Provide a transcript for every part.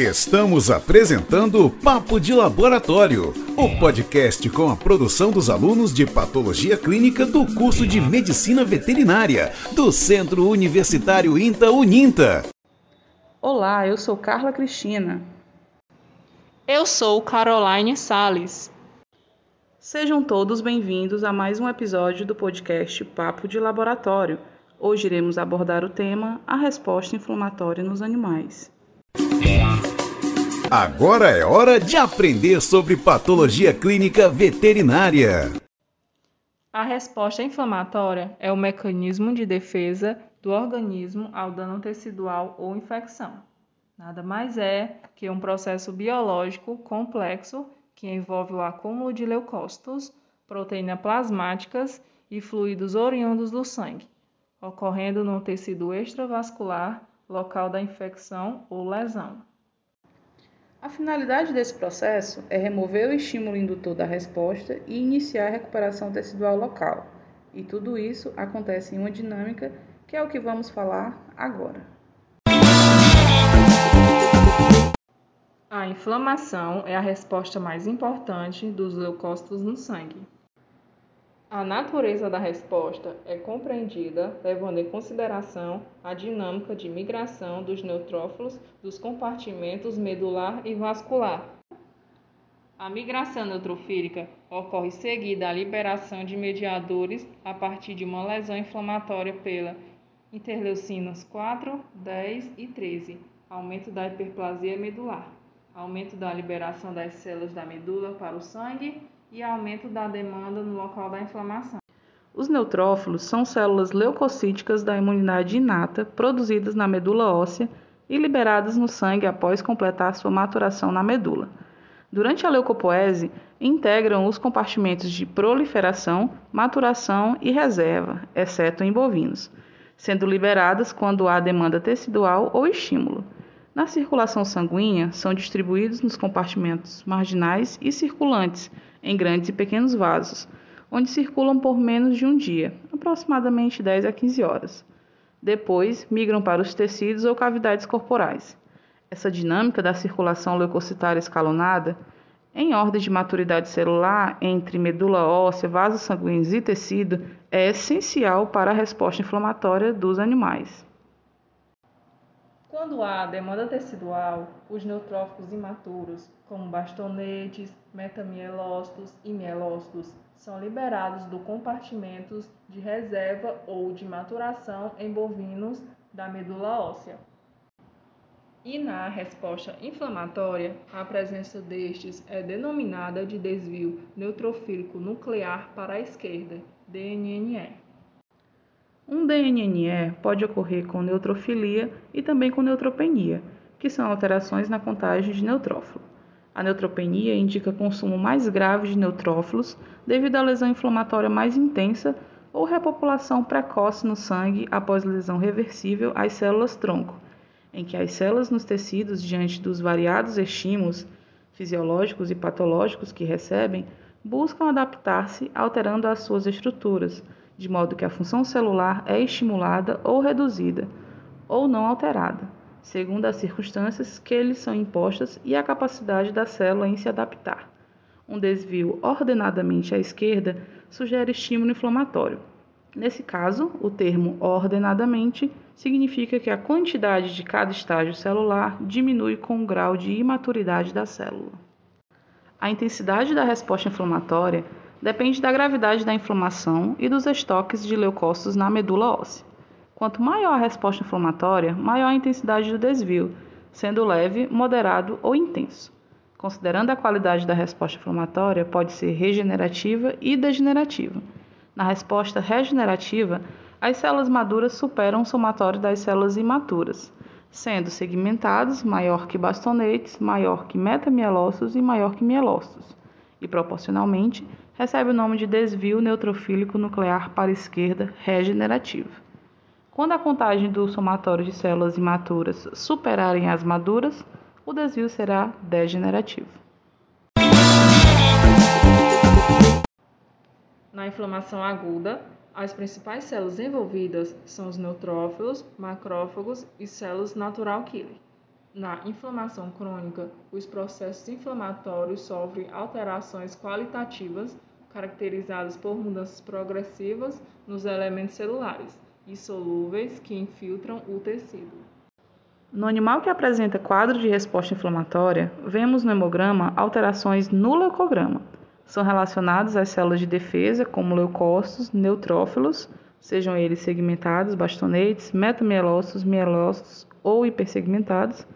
Estamos apresentando Papo de Laboratório, o podcast com a produção dos alunos de Patologia Clínica do curso de Medicina Veterinária do Centro Universitário INTA Uninta. Olá, eu sou Carla Cristina. Eu sou Caroline Sales. Sejam todos bem-vindos a mais um episódio do podcast Papo de Laboratório. Hoje iremos abordar o tema A resposta inflamatória nos animais. Agora é hora de aprender sobre patologia clínica veterinária. A resposta inflamatória é o mecanismo de defesa do organismo ao dano tecidual ou infecção. Nada mais é que um processo biológico complexo que envolve o acúmulo de leucócitos, proteínas plasmáticas e fluidos oriundos do sangue, ocorrendo no tecido extravascular, local da infecção ou lesão. A finalidade desse processo é remover o estímulo indutor da resposta e iniciar a recuperação tecidual local. E tudo isso acontece em uma dinâmica que é o que vamos falar agora. A inflamação é a resposta mais importante dos leucócitos no sangue. A natureza da resposta é compreendida levando em consideração a dinâmica de migração dos neutrófilos dos compartimentos medular e vascular. A migração neutrofílica ocorre seguida à liberação de mediadores a partir de uma lesão inflamatória pela interleucinas 4, 10 e 13, aumento da hiperplasia medular, aumento da liberação das células da medula para o sangue e aumento da demanda no local da inflamação. Os neutrófilos são células leucocíticas da imunidade inata produzidas na medula óssea e liberadas no sangue após completar sua maturação na medula. Durante a leucopoese, integram os compartimentos de proliferação, maturação e reserva, exceto em bovinos, sendo liberadas quando há demanda tecidual ou estímulo. Na circulação sanguínea, são distribuídos nos compartimentos marginais e circulantes, em grandes e pequenos vasos, onde circulam por menos de um dia, aproximadamente 10 a 15 horas. Depois, migram para os tecidos ou cavidades corporais. Essa dinâmica da circulação leucocitária escalonada, em ordem de maturidade celular entre medula óssea, vasos sanguíneos e tecido, é essencial para a resposta inflamatória dos animais. Quando há demanda tecidual, os neutrófilos imaturos, como bastonetes, metamielócitos e mielócitos, são liberados do compartimentos de reserva ou de maturação em bovinos da medula óssea. E na resposta inflamatória, a presença destes é denominada de desvio neutrofílico nuclear para a esquerda, DNNE. Um DNNE pode ocorrer com neutrofilia e também com neutropenia, que são alterações na contagem de neutrófilo. A neutropenia indica consumo mais grave de neutrófilos devido à lesão inflamatória mais intensa ou repopulação precoce no sangue após lesão reversível às células tronco, em que as células nos tecidos, diante dos variados estímulos fisiológicos e patológicos que recebem, buscam adaptar-se alterando as suas estruturas, de modo que a função celular é estimulada ou reduzida, ou não alterada, segundo as circunstâncias que lhes são impostas e a capacidade da célula em se adaptar. Um desvio ordenadamente à esquerda sugere estímulo inflamatório. Nesse caso, o termo ordenadamente significa que a quantidade de cada estágio celular diminui com o grau de imaturidade da célula. A intensidade da resposta inflamatória depende da gravidade da inflamação e dos estoques de leucócitos na medula óssea. Quanto maior a resposta inflamatória, maior a intensidade do desvio, sendo leve, moderado ou intenso. Considerando a qualidade da resposta inflamatória, pode ser regenerativa e degenerativa. Na resposta regenerativa, as células maduras superam o somatório das células imaturas, sendo segmentados maior que bastonetes, maior que metamielócitos e maior que mielócitos, e proporcionalmente recebe o nome de desvio neutrofílico nuclear para a esquerda regenerativo. Quando a contagem do somatório de células imaturas superarem as maduras, o desvio será degenerativo. Na inflamação aguda, as principais células envolvidas são os neutrófilos, macrófagos e células natural killer. Na inflamação crônica, os processos inflamatórios sofrem alterações qualitativas caracterizadas por mudanças progressivas nos elementos celulares e solúveis que infiltram o tecido. No animal que apresenta quadro de resposta inflamatória, vemos no hemograma alterações no leucograma. São relacionados às células de defesa, como leucócitos, neutrófilos, sejam eles segmentados, bastonetes, metamielócitos, mielócitos ou hipersegmentados,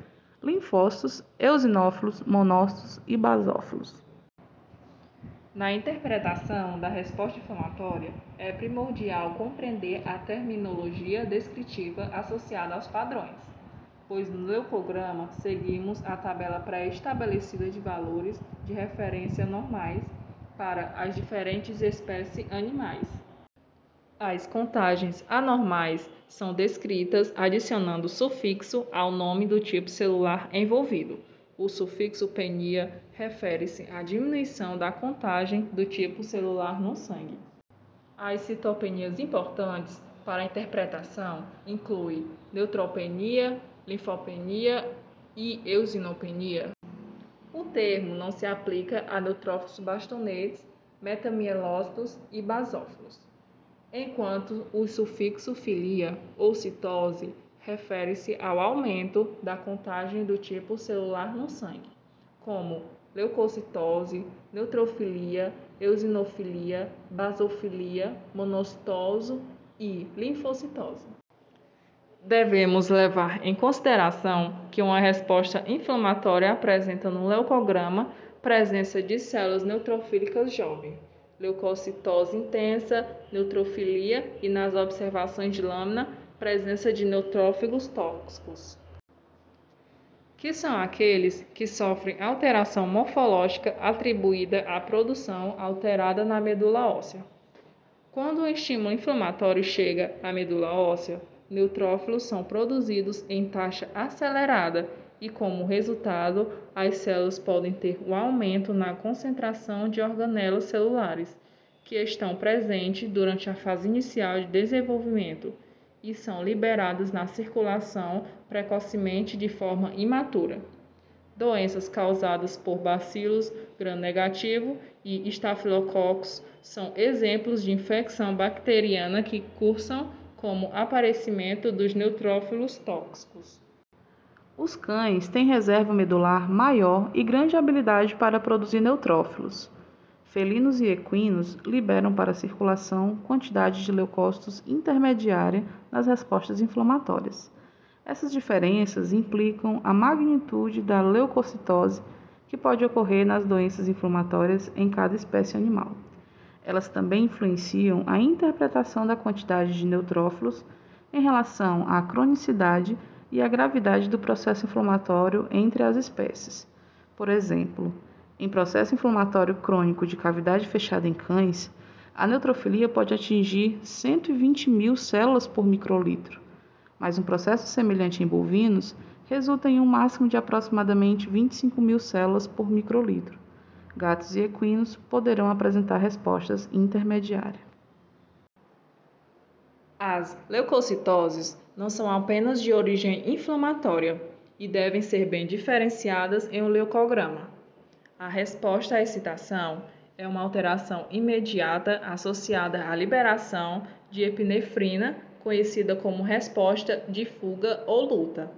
linfócitos, eosinófilos, monócitos e basófilos. Na interpretação da resposta inflamatória, é primordial compreender a terminologia descritiva associada aos padrões, pois no leucograma seguimos a tabela pré-estabelecida de valores de referência normais para as diferentes espécies animais. As contagens anormais são descritas adicionando sufixo ao nome do tipo celular envolvido. O sufixo penia refere-se à diminuição da contagem do tipo celular no sangue. As citopenias importantes para a interpretação incluem neutropenia, linfopenia e eosinopenia. O termo não se aplica a neutrófilos bastonetes, metamielócitos e basófilos, enquanto o sufixo filia ou citose refere-se ao aumento da contagem do tipo celular no sangue, como leucocitose, neutrofilia, eosinofilia, basofilia, monocitose e linfocitose. Devemos levar em consideração que uma resposta inflamatória apresenta no leucograma presença de células neutrofílicas jovens, leucocitose intensa, neutrofilia e nas observações de lâmina, presença de neutrófilos tóxicos que são aqueles que sofrem alteração morfológica atribuída à produção alterada na medula óssea. Quando o estímulo inflamatório chega à medula óssea, neutrófilos são produzidos em taxa acelerada e, como resultado, as células podem ter um aumento na concentração de organelas celulares que estão presentes durante a fase inicial de desenvolvimento e são liberados na circulação precocemente de forma imatura. Doenças causadas por bacilos gram-negativo e estafilococos são exemplos de infecção bacteriana que cursam como aparecimento dos neutrófilos tóxicos. Os cães têm reserva medular maior e grande habilidade para produzir neutrófilos. Felinos e equinos liberam para a circulação quantidade de leucócitos intermediária nas respostas inflamatórias. Essas diferenças implicam a magnitude da leucocitose que pode ocorrer nas doenças inflamatórias em cada espécie animal. Elas também influenciam a interpretação da quantidade de neutrófilos em relação à cronicidade e à gravidade do processo inflamatório entre as espécies. Por exemplo, em processo inflamatório crônico de cavidade fechada em cães, a neutrofilia pode atingir 120 mil células por microlitro, mas um processo semelhante em bovinos resulta em um máximo de aproximadamente 25 mil células por microlitro. Gatos e equinos poderão apresentar respostas intermediárias. As leucocitoses não são apenas de origem inflamatória e devem ser bem diferenciadas em um leucograma. A resposta à excitação é uma alteração imediata associada à liberação de epinefrina, conhecida como resposta de fuga ou luta.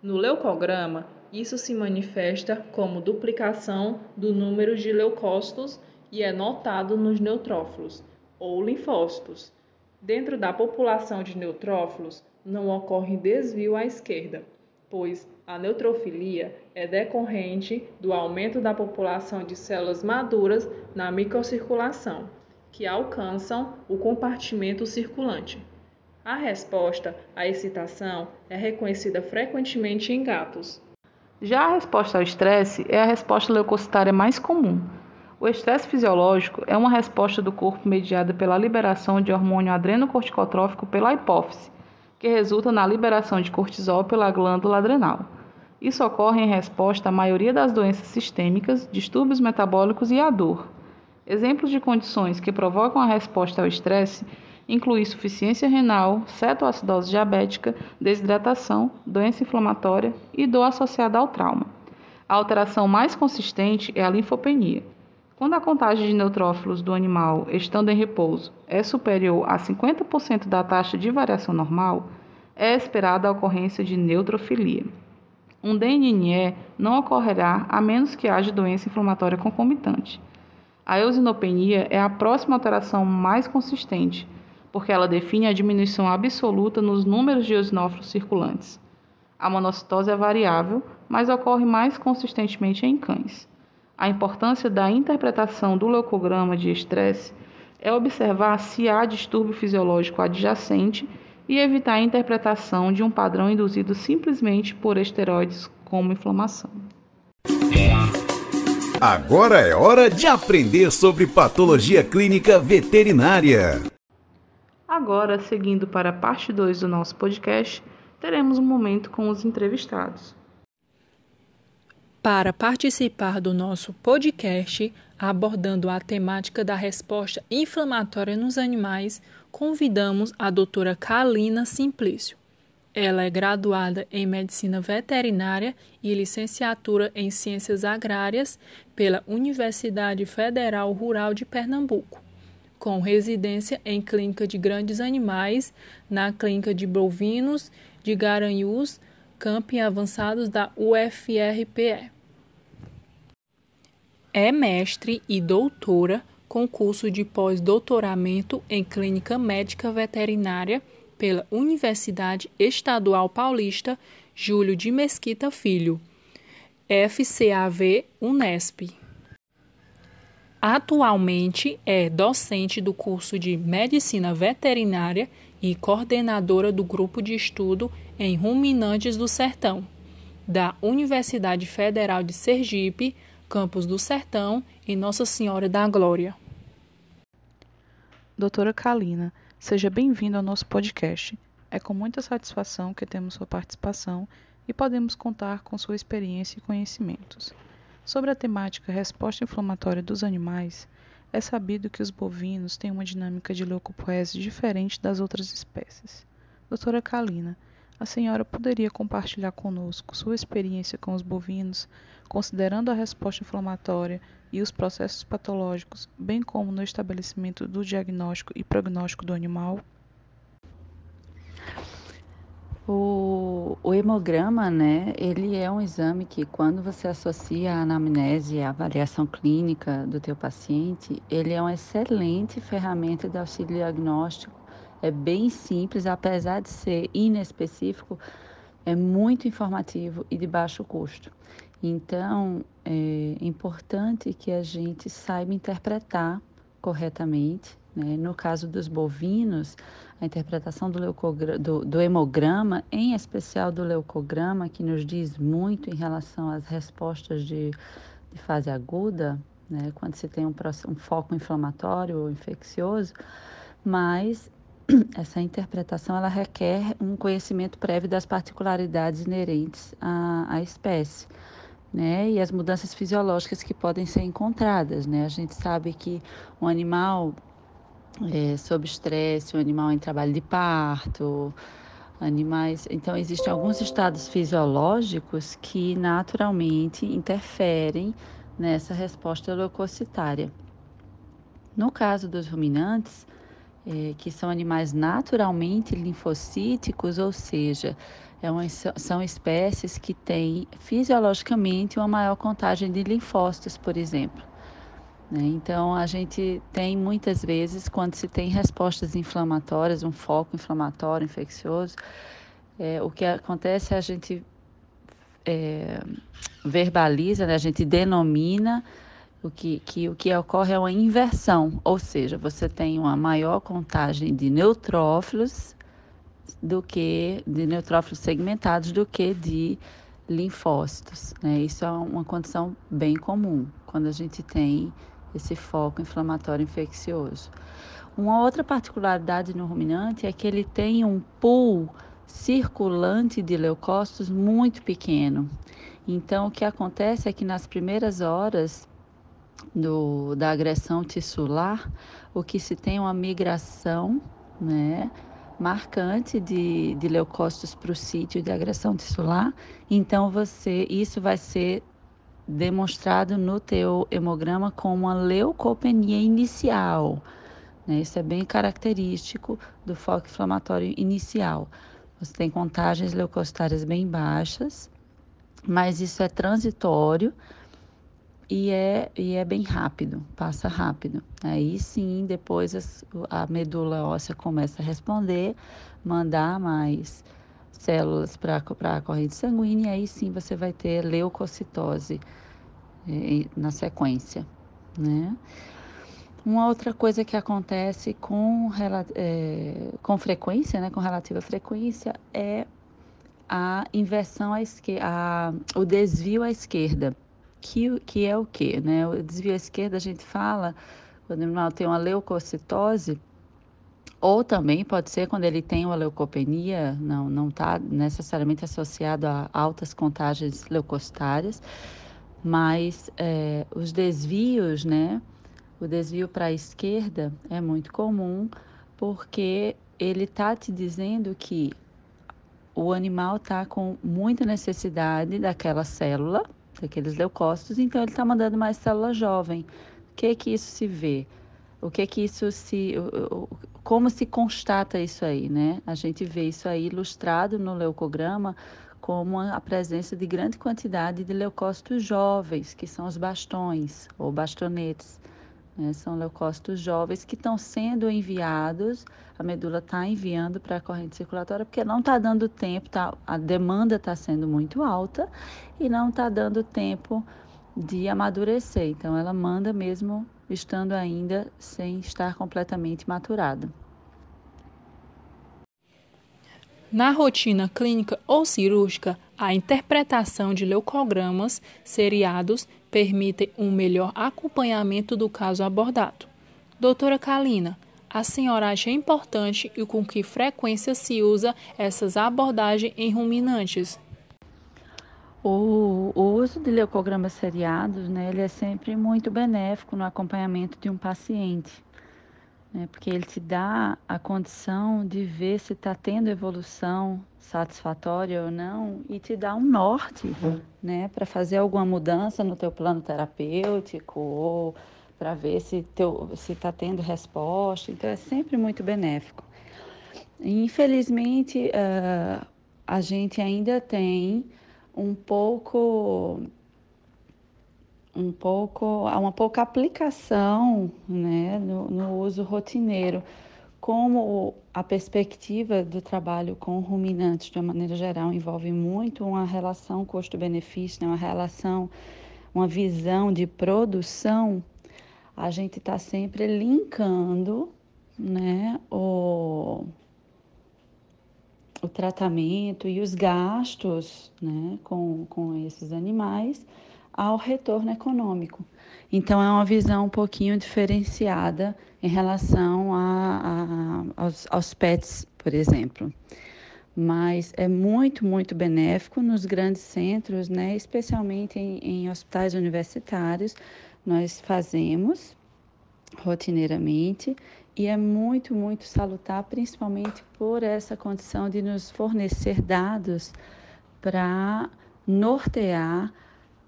No leucograma, isso se manifesta como duplicação do número de leucócitos e é notado nos neutrófilos ou linfócitos. Dentro da população de neutrófilos, não ocorre desvio à esquerda, pois a neutrofilia é decorrente do aumento da população de células maduras na microcirculação, que alcançam o compartimento circulante. A resposta à excitação é reconhecida frequentemente em gatos. Já a resposta ao estresse é a resposta leucocitária mais comum. O estresse fisiológico é uma resposta do corpo mediada pela liberação de hormônio adrenocorticotrófico pela hipófise, que resulta na liberação de cortisol pela glândula adrenal. Isso ocorre em resposta à maioria das doenças sistêmicas, distúrbios metabólicos e à dor. Exemplos de condições que provocam a resposta ao estresse inclui insuficiência renal, cetoacidose diabética, desidratação, doença inflamatória e dor associada ao trauma. A alteração mais consistente é a linfopenia. Quando a contagem de neutrófilos do animal estando em repouso é superior a 50% da taxa de variação normal, é esperada a ocorrência de neutrofilia. Um DNNE não ocorrerá a menos que haja doença inflamatória concomitante. A eosinopenia é a próxima alteração mais consistente, porque ela define a diminuição absoluta nos números de eosinófilos circulantes. A monocitose é variável, mas ocorre mais consistentemente em cães. A importância da interpretação do leucograma de estresse é observar se há distúrbio fisiológico adjacente e evitar a interpretação de um padrão induzido simplesmente por esteroides como inflamação. Agora é hora de aprender sobre patologia clínica veterinária. Agora, seguindo para a parte 2 do nosso podcast, teremos um momento com os entrevistados. Para participar do nosso podcast abordando a temática da resposta inflamatória nos animais, convidamos a doutora Kalina Simplício. Ela é graduada em Medicina Veterinária e licenciatura em Ciências Agrárias pela Universidade Federal Rural de Pernambuco, com residência em Clínica de Grandes Animais, na Clínica de Bovinos de Garanhuns, Camping Avançados da UFRPE. É mestre e doutora com curso de pós-doutoramento em Clínica Médica Veterinária pela Universidade Estadual Paulista Júlio de Mesquita Filho, FCAV Unesp. Atualmente é docente do curso de Medicina Veterinária e coordenadora do grupo de estudo em Ruminantes do Sertão, da Universidade Federal de Sergipe, Campos do Sertão e Nossa Senhora da Glória. Doutora Kalina, seja bem-vindo ao nosso podcast. É com muita satisfação que temos sua participação e podemos contar com sua experiência e conhecimentos. Sobre a temática resposta inflamatória dos animais, é sabido que os bovinos têm uma dinâmica de leucopoese diferente das outras espécies. Doutora Kalina, a senhora poderia compartilhar conosco sua experiência com os bovinos, considerando a resposta inflamatória e os processos patológicos, bem como no estabelecimento do diagnóstico e prognóstico do animal? O, o, hemograma, né, ele é um exame que quando você associa a anamnese à avaliação clínica do teu paciente, ele é uma excelente ferramenta de auxílio diagnóstico é bem simples, apesar de ser inespecífico, é muito informativo e de baixo custo. Então, é importante que a gente saiba interpretar corretamente. Né? No caso dos bovinos, a interpretação do, do, do, hemograma, em especial do leucograma, que nos diz muito em relação às respostas de, de fase aguda, né? quando se tem um, um foco inflamatório ou infeccioso, mas essa interpretação ela requer um conhecimento prévio das particularidades inerentes à, à espécie. Né, e as mudanças fisiológicas que podem ser encontradas. Né? A gente sabe que um animal é, sob estresse, um animal em trabalho de parto, animais. Então, existem alguns estados fisiológicos que naturalmente interferem nessa resposta leucocitária. No caso dos ruminantes, é, que são animais naturalmente linfocíticos, ou seja, é uma, são espécies que têm fisiologicamente uma maior contagem de linfócitos, por exemplo. Né? Então, a gente tem muitas vezes, quando se tem respostas inflamatórias, um foco inflamatório, infeccioso, é, o que acontece é a gente é, verbaliza, né? a gente denomina o que, que, o que ocorre é uma inversão, ou seja, você tem uma maior contagem de neutrófilos do que de neutrófilos segmentados do que de linfócitos. Né? Isso é uma condição bem comum quando a gente tem esse foco inflamatório infeccioso. Uma outra particularidade no ruminante é que ele tem um pool circulante de leucócitos muito pequeno. Então, o que acontece é que nas primeiras horas do, da agressão tissular, o que se tem é uma migração né? marcante de, de leucócitos para o sítio de agressão tissular. Então você, isso vai ser demonstrado no teu hemograma como uma leucopenia inicial. Né? Isso é bem característico do foco inflamatório inicial. Você tem contagens leucocitárias bem baixas, mas isso é transitório e é, e é bem rápido, passa rápido. Aí sim, depois a, medula óssea começa a responder, mandar mais células para a corrente sanguínea, e aí sim você vai ter leucocitose eh, na sequência, né? Uma outra coisa que acontece com, é, com frequência, né, com relativa frequência, é a inversão à esquerda, o desvio à esquerda, que, que é o quê? Né? O desvio à esquerda a gente fala quando o animal tem uma leucocitose, ou também pode ser quando ele tem uma leucopenia, não não está necessariamente associado a altas contagens leucocitárias, mas é, os desvios, né? O desvio para a esquerda é muito comum porque ele está te dizendo que o animal está com muita necessidade daquela célula, daqueles leucócitos, então ele está mandando mais célula jovem. O que que isso se vê? O que que isso se como se constata isso aí, né? A gente vê isso aí ilustrado no leucograma como a presença de grande quantidade de leucócitos jovens, que são os bastões ou bastonetes. Né? São leucócitos jovens que estão sendo enviados, a medula está enviando para a corrente circulatória, porque não está dando tempo, tá, a demanda está sendo muito alta e não está dando tempo de amadurecer. Então, ela manda mesmo estando ainda sem estar completamente maturada. Na rotina clínica ou cirúrgica, a interpretação de leucogramas seriados permite um melhor acompanhamento do caso abordado. Doutora Kalina, a senhora acha importante e com que frequência se usa essas abordagens em ruminantes? O, o, uso de leucogramas seriados, né, ele é sempre muito benéfico no acompanhamento de um paciente né? porque ele te dá a condição de ver se está tendo evolução satisfatória ou não e te dá um norte né? para fazer alguma mudança no teu plano terapêutico ou para ver se está tendo resposta. Então, é sempre muito benéfico. Infelizmente, uh, a gente ainda tem um pouco um pouco, uma pouca aplicação né, no, no uso rotineiro. Como a perspectiva do trabalho com ruminantes, de uma maneira geral, envolve muito uma relação custo-benefício, né, uma relação, uma visão de produção, a gente está sempre linkando né, o, o tratamento e os gastos né, com, com esses animais ao retorno econômico. Então, é uma visão um pouquinho diferenciada em relação a, a, aos, aos pets, por exemplo. Mas é muito, muito benéfico nos grandes centros, né? especialmente em, em hospitais universitários. Nós fazemos rotineiramente e é muito, muito salutar, principalmente por essa condição de nos fornecer dados para nortear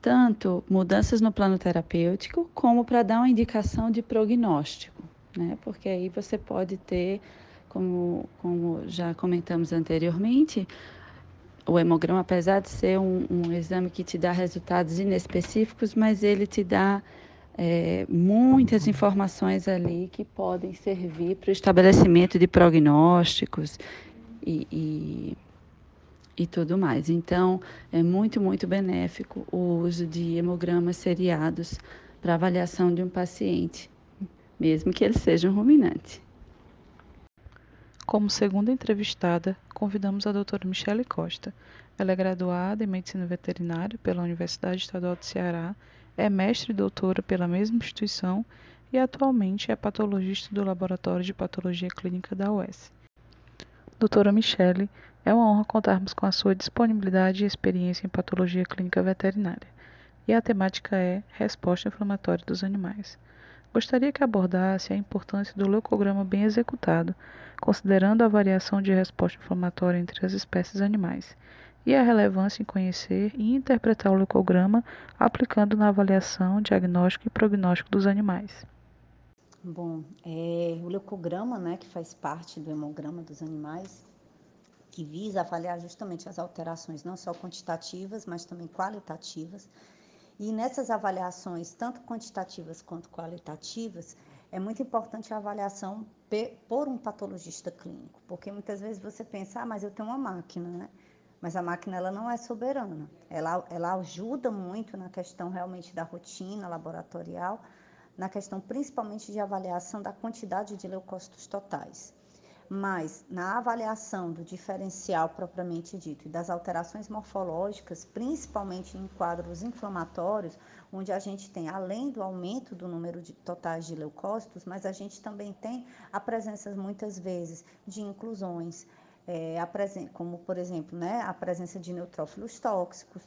tanto mudanças no plano terapêutico, como para dar uma indicação de prognóstico, né? Porque aí você pode ter, como, como já comentamos anteriormente, o hemograma, apesar de ser um, um exame que te dá resultados inespecíficos, mas ele te dá é, muitas informações ali que podem servir para o estabelecimento de prognósticos e, e e tudo mais. Então, é muito, muito benéfico o uso de hemogramas seriados para avaliação de um paciente, mesmo que ele seja um ruminante. Como segunda entrevistada, convidamos a doutora Michele Costa. Ela é graduada em Medicina Veterinária pela Universidade Estadual de Ceará, é mestre e doutora pela mesma instituição e atualmente é patologista do Laboratório de Patologia Clínica da UES. Doutora Michele, é uma honra contarmos com a sua disponibilidade e experiência em patologia clínica veterinária. E a temática é resposta inflamatória dos animais. Gostaria que abordasse a importância do leucograma bem executado, considerando a variação de resposta inflamatória entre as espécies animais, e a relevância em conhecer e interpretar o leucograma aplicando na avaliação, diagnóstico e prognóstico dos animais. Bom, é, o leucograma, né, que faz parte do hemograma dos animais, que visa avaliar justamente as alterações não só quantitativas, mas também qualitativas. E nessas avaliações, tanto quantitativas quanto qualitativas, é muito importante a avaliação por um patologista clínico, porque muitas vezes você pensa, ah, mas eu tenho uma máquina, né? Mas a máquina ela não é soberana. Ela, ela ajuda muito na questão realmente da rotina laboratorial, na questão principalmente de avaliação da quantidade de leucócitos totais mas na avaliação do diferencial propriamente dito e das alterações morfológicas, principalmente em quadros inflamatórios, onde a gente tem, além do aumento do número de totais de leucócitos, mas a gente também tem a presença, muitas vezes, de inclusões, é, como, por exemplo, né, a presença de neutrófilos tóxicos,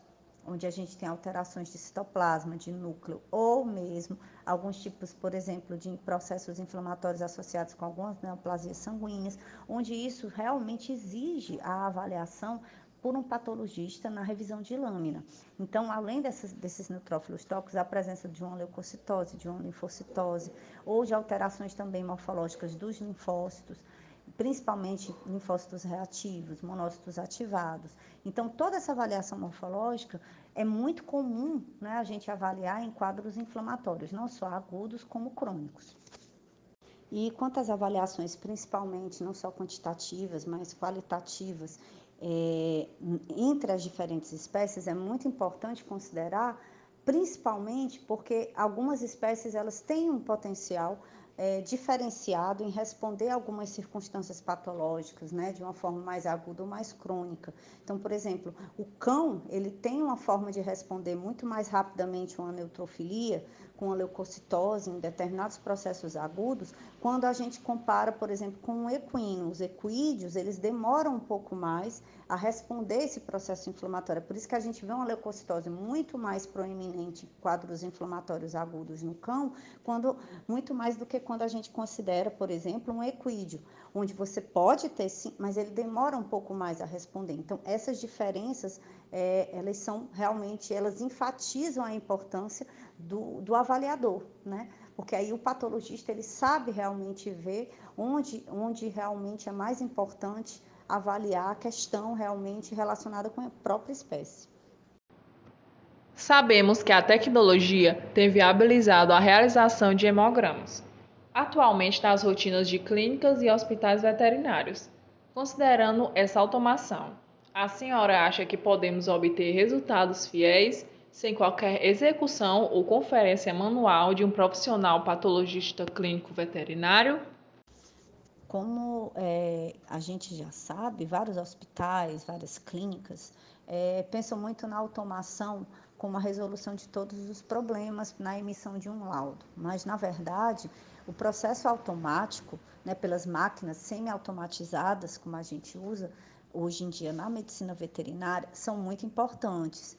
onde a gente tem alterações de citoplasma, de núcleo, ou mesmo alguns tipos, por exemplo, de processos inflamatórios associados com algumas neoplasias sanguíneas, onde isso realmente exige a avaliação por um patologista na revisão de lâmina. Então, além dessas, desses neutrófilos tóxicos, a presença de uma leucocitose, de uma linfocitose, ou de alterações também morfológicas dos linfócitos, principalmente linfócitos reativos, monócitos ativados. Então, toda essa avaliação morfológica é muito comum né, a gente avaliar em quadros inflamatórios, não só agudos como crônicos. E quanto às avaliações, principalmente não só quantitativas, mas qualitativas, é, entre as diferentes espécies, é muito importante considerar, principalmente porque algumas espécies elas têm um potencial é, diferenciado em responder algumas circunstâncias patológicas, né, de uma forma mais aguda ou mais crônica. Então, por exemplo, o cão, ele tem uma forma de responder muito mais rapidamente uma neutrofilia com a leucocitose em determinados processos agudos, quando a gente compara, por exemplo, com o equino. Os equídeos, eles demoram um pouco mais a responder esse processo inflamatório. É por isso que a gente vê uma leucocitose muito mais proeminente em quadros inflamatórios agudos no cão, quando muito mais do que quando a gente considera, por exemplo, um equídeo, onde você pode ter sim, mas ele demora um pouco mais a responder. Então, essas diferenças, é, elas são realmente, elas enfatizam a importância do, do avaliador, né? Porque aí o patologista ele sabe realmente ver onde, onde realmente é mais importante avaliar a questão realmente relacionada com a própria espécie. Sabemos que a tecnologia tem viabilizado a realização de hemogramas, atualmente nas rotinas de clínicas e hospitais veterinários. Considerando essa automação, a senhora acha que podemos obter resultados fiéis sem qualquer execução ou conferência manual de um profissional patologista clínico veterinário? Como é, a gente já sabe, vários hospitais, várias clínicas é, pensam muito na automação como a resolução de todos os problemas na emissão de um laudo. Mas, na verdade, o processo automático, né, pelas máquinas semi-automatizadas, como a gente usa hoje em dia na medicina veterinária, são muito importantes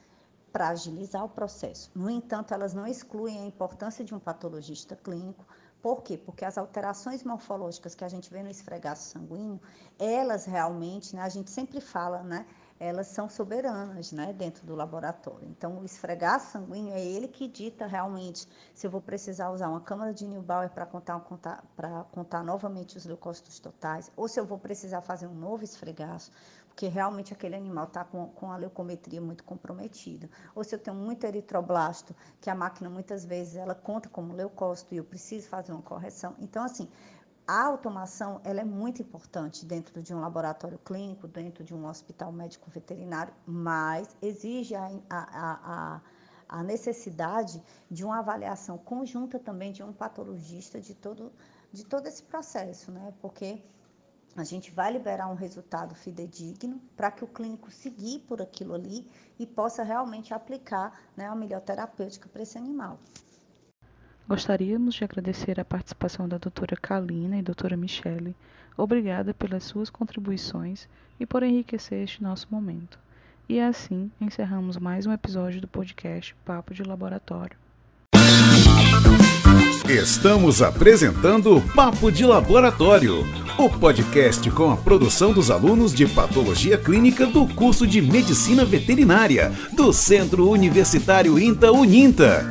para agilizar o processo. No entanto, elas não excluem a importância de um patologista clínico. Por quê? Porque as alterações morfológicas que a gente vê no esfregaço sanguíneo, elas realmente, né, a gente sempre fala, né, elas são soberanas né, dentro do laboratório. Então, o esfregaço sanguíneo é ele que dita realmente se eu vou precisar usar uma câmara de Neubauer para contar, contar, contar novamente os leucócitos totais, ou se eu vou precisar fazer um novo esfregaço, porque realmente aquele animal está com, com a leucometria muito comprometida. Ou se eu tenho muito eritroblasto, que a máquina muitas vezes ela conta como leucócito e eu preciso fazer uma correção. Então, assim, a automação ela é muito importante dentro de um laboratório clínico, dentro de um hospital médico veterinário, mas exige a, a, a, a necessidade de uma avaliação conjunta também de um patologista de todo, de todo esse processo, né? Porque a gente vai liberar um resultado fidedigno para que o clínico seguir por aquilo ali e possa realmente aplicar né, a melhor terapêutica para esse animal. Gostaríamos de agradecer a participação da doutora Kalina e doutora Michele. Obrigada pelas suas contribuições e por enriquecer este nosso momento. E assim encerramos mais um episódio do podcast Papo de Laboratório. Estamos apresentando Papo de Laboratório, o podcast com a produção dos alunos de Patologia Clínica do curso de Medicina Veterinária do Centro Universitário INTA Uninta.